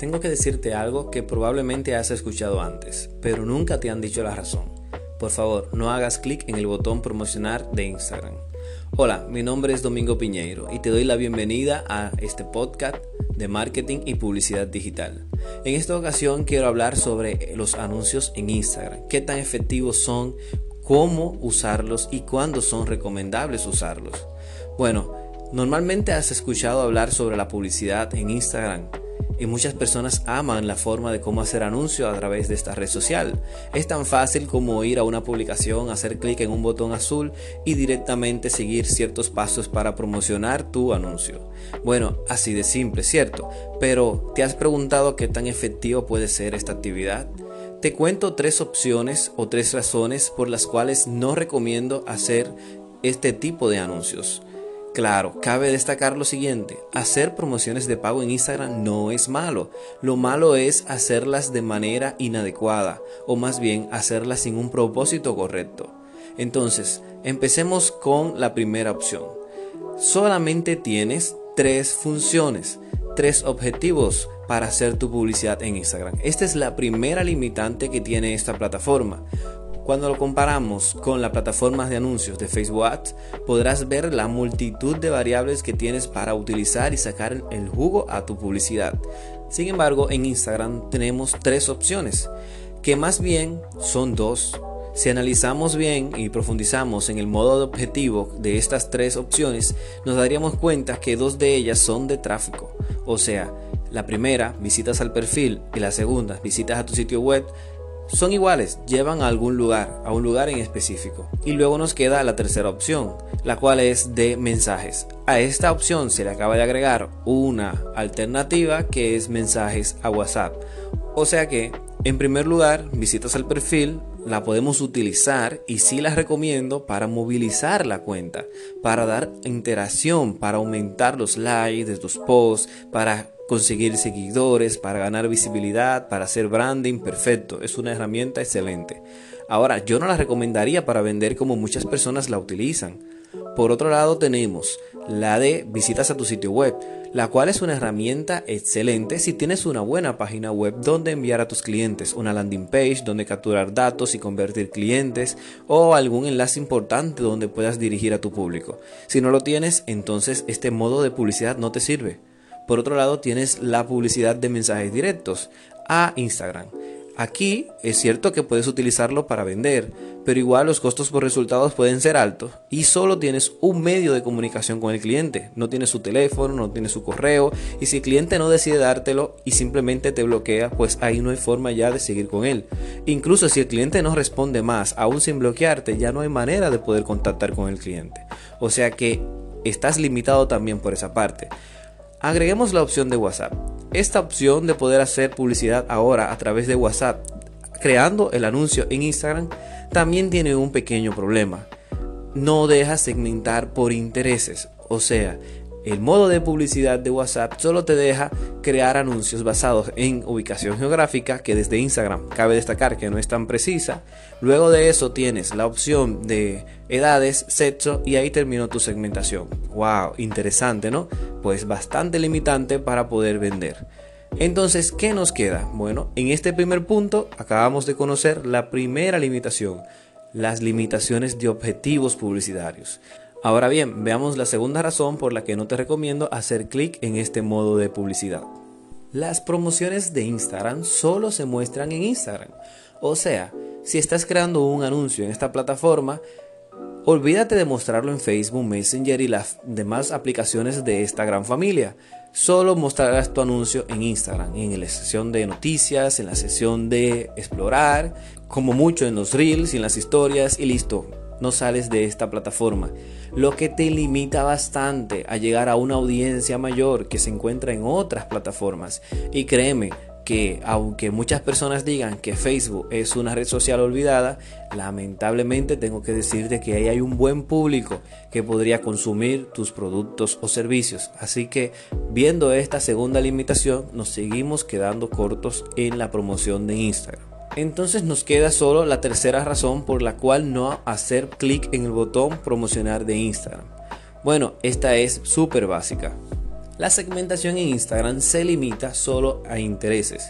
Tengo que decirte algo que probablemente has escuchado antes, pero nunca te han dicho la razón. Por favor, no hagas clic en el botón promocionar de Instagram. Hola, mi nombre es Domingo Piñeiro y te doy la bienvenida a este podcast de marketing y publicidad digital. En esta ocasión quiero hablar sobre los anuncios en Instagram, qué tan efectivos son, cómo usarlos y cuándo son recomendables usarlos. Bueno, normalmente has escuchado hablar sobre la publicidad en Instagram y muchas personas aman la forma de cómo hacer anuncios a través de esta red social. Es tan fácil como ir a una publicación, hacer clic en un botón azul y directamente seguir ciertos pasos para promocionar tu anuncio. Bueno, así de simple, ¿cierto? Pero ¿te has preguntado qué tan efectivo puede ser esta actividad? Te cuento tres opciones o tres razones por las cuales no recomiendo hacer este tipo de anuncios. Claro, cabe destacar lo siguiente, hacer promociones de pago en Instagram no es malo, lo malo es hacerlas de manera inadecuada o más bien hacerlas sin un propósito correcto. Entonces, empecemos con la primera opción. Solamente tienes tres funciones, tres objetivos para hacer tu publicidad en Instagram. Esta es la primera limitante que tiene esta plataforma. Cuando lo comparamos con las plataformas de anuncios de Facebook podrás ver la multitud de variables que tienes para utilizar y sacar el jugo a tu publicidad. Sin embargo, en Instagram tenemos tres opciones, que más bien son dos. Si analizamos bien y profundizamos en el modo de objetivo de estas tres opciones, nos daríamos cuenta que dos de ellas son de tráfico. O sea, la primera, visitas al perfil, y la segunda, visitas a tu sitio web, son iguales, llevan a algún lugar, a un lugar en específico. Y luego nos queda la tercera opción, la cual es de mensajes. A esta opción se le acaba de agregar una alternativa que es mensajes a WhatsApp. O sea que, en primer lugar, visitas al perfil, la podemos utilizar y sí la recomiendo para movilizar la cuenta, para dar interacción, para aumentar los likes de tus posts, para conseguir seguidores, para ganar visibilidad, para hacer branding, perfecto, es una herramienta excelente. Ahora, yo no la recomendaría para vender como muchas personas la utilizan. Por otro lado tenemos la de visitas a tu sitio web, la cual es una herramienta excelente si tienes una buena página web donde enviar a tus clientes, una landing page donde capturar datos y convertir clientes o algún enlace importante donde puedas dirigir a tu público. Si no lo tienes, entonces este modo de publicidad no te sirve. Por otro lado, tienes la publicidad de mensajes directos a Instagram. Aquí es cierto que puedes utilizarlo para vender, pero igual los costos por resultados pueden ser altos y solo tienes un medio de comunicación con el cliente. No tienes su teléfono, no tienes su correo y si el cliente no decide dártelo y simplemente te bloquea, pues ahí no hay forma ya de seguir con él. Incluso si el cliente no responde más, aún sin bloquearte, ya no hay manera de poder contactar con el cliente. O sea que estás limitado también por esa parte. Agreguemos la opción de WhatsApp. Esta opción de poder hacer publicidad ahora a través de WhatsApp, creando el anuncio en Instagram, también tiene un pequeño problema. No deja segmentar por intereses. O sea, el modo de publicidad de WhatsApp solo te deja crear anuncios basados en ubicación geográfica, que desde Instagram cabe destacar que no es tan precisa. Luego de eso tienes la opción de edades, sexo y ahí terminó tu segmentación. ¡Wow! Interesante, ¿no? Pues bastante limitante para poder vender. Entonces, ¿qué nos queda? Bueno, en este primer punto acabamos de conocer la primera limitación, las limitaciones de objetivos publicitarios. Ahora bien, veamos la segunda razón por la que no te recomiendo hacer clic en este modo de publicidad. Las promociones de Instagram solo se muestran en Instagram. O sea, si estás creando un anuncio en esta plataforma, olvídate de mostrarlo en Facebook, Messenger y las demás aplicaciones de esta gran familia. Solo mostrarás tu anuncio en Instagram, en la sesión de noticias, en la sesión de explorar, como mucho en los reels y en las historias y listo no sales de esta plataforma, lo que te limita bastante a llegar a una audiencia mayor que se encuentra en otras plataformas. Y créeme que aunque muchas personas digan que Facebook es una red social olvidada, lamentablemente tengo que decirte que ahí hay un buen público que podría consumir tus productos o servicios. Así que viendo esta segunda limitación, nos seguimos quedando cortos en la promoción de Instagram. Entonces nos queda solo la tercera razón por la cual no hacer clic en el botón promocionar de Instagram. Bueno, esta es súper básica. La segmentación en Instagram se limita solo a intereses.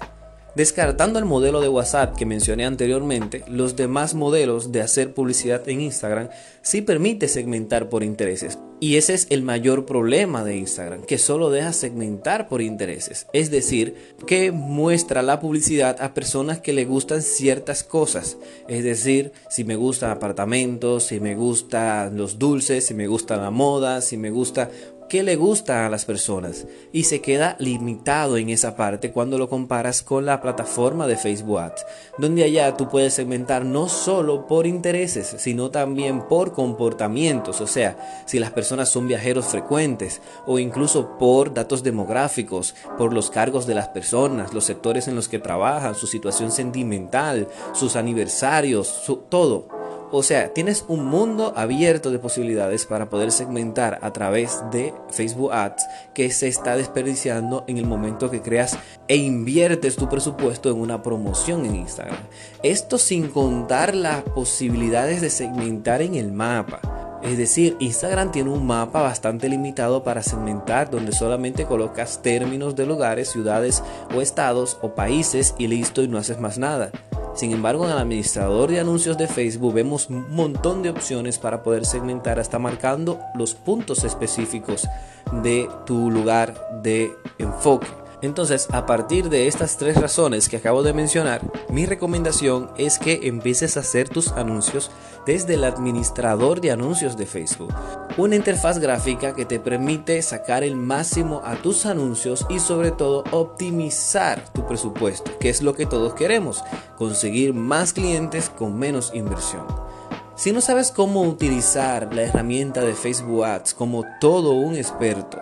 Descartando el modelo de WhatsApp que mencioné anteriormente, los demás modelos de hacer publicidad en Instagram sí permite segmentar por intereses. Y ese es el mayor problema de Instagram, que solo deja segmentar por intereses. Es decir, que muestra la publicidad a personas que le gustan ciertas cosas. Es decir, si me gustan apartamentos, si me gustan los dulces, si me gusta la moda, si me gusta qué le gusta a las personas y se queda limitado en esa parte cuando lo comparas con la plataforma de Facebook Ads, donde allá tú puedes segmentar no solo por intereses, sino también por comportamientos, o sea, si las personas son viajeros frecuentes o incluso por datos demográficos, por los cargos de las personas, los sectores en los que trabajan, su situación sentimental, sus aniversarios, todo. O sea, tienes un mundo abierto de posibilidades para poder segmentar a través de Facebook Ads que se está desperdiciando en el momento que creas e inviertes tu presupuesto en una promoción en Instagram. Esto sin contar las posibilidades de segmentar en el mapa. Es decir, Instagram tiene un mapa bastante limitado para segmentar donde solamente colocas términos de lugares, ciudades o estados o países y listo y no haces más nada. Sin embargo, en el administrador de anuncios de Facebook vemos un montón de opciones para poder segmentar hasta marcando los puntos específicos de tu lugar de enfoque. Entonces, a partir de estas tres razones que acabo de mencionar, mi recomendación es que empieces a hacer tus anuncios desde el administrador de anuncios de Facebook. Una interfaz gráfica que te permite sacar el máximo a tus anuncios y sobre todo optimizar tu presupuesto, que es lo que todos queremos, conseguir más clientes con menos inversión. Si no sabes cómo utilizar la herramienta de Facebook Ads como todo un experto,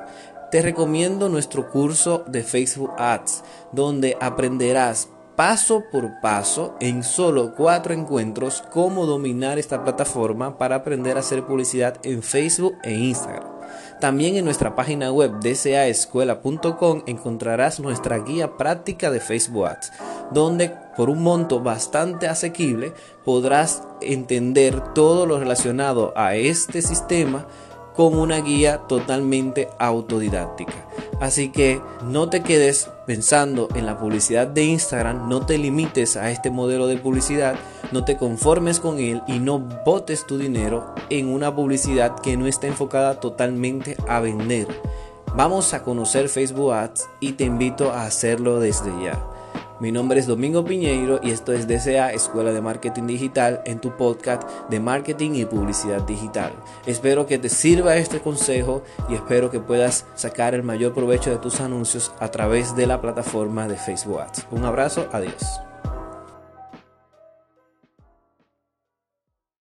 te recomiendo nuestro curso de Facebook Ads, donde aprenderás paso por paso en solo cuatro encuentros cómo dominar esta plataforma para aprender a hacer publicidad en Facebook e Instagram. También en nuestra página web dcaescuela.com encontrarás nuestra guía práctica de Facebook Ads, donde por un monto bastante asequible podrás entender todo lo relacionado a este sistema con una guía totalmente autodidáctica. Así que no te quedes pensando en la publicidad de Instagram, no te limites a este modelo de publicidad, no te conformes con él y no botes tu dinero en una publicidad que no está enfocada totalmente a vender. Vamos a conocer Facebook Ads y te invito a hacerlo desde ya. Mi nombre es Domingo Piñeiro y esto es DCA Escuela de Marketing Digital en tu podcast de marketing y publicidad digital. Espero que te sirva este consejo y espero que puedas sacar el mayor provecho de tus anuncios a través de la plataforma de Facebook Ads. Un abrazo, adiós.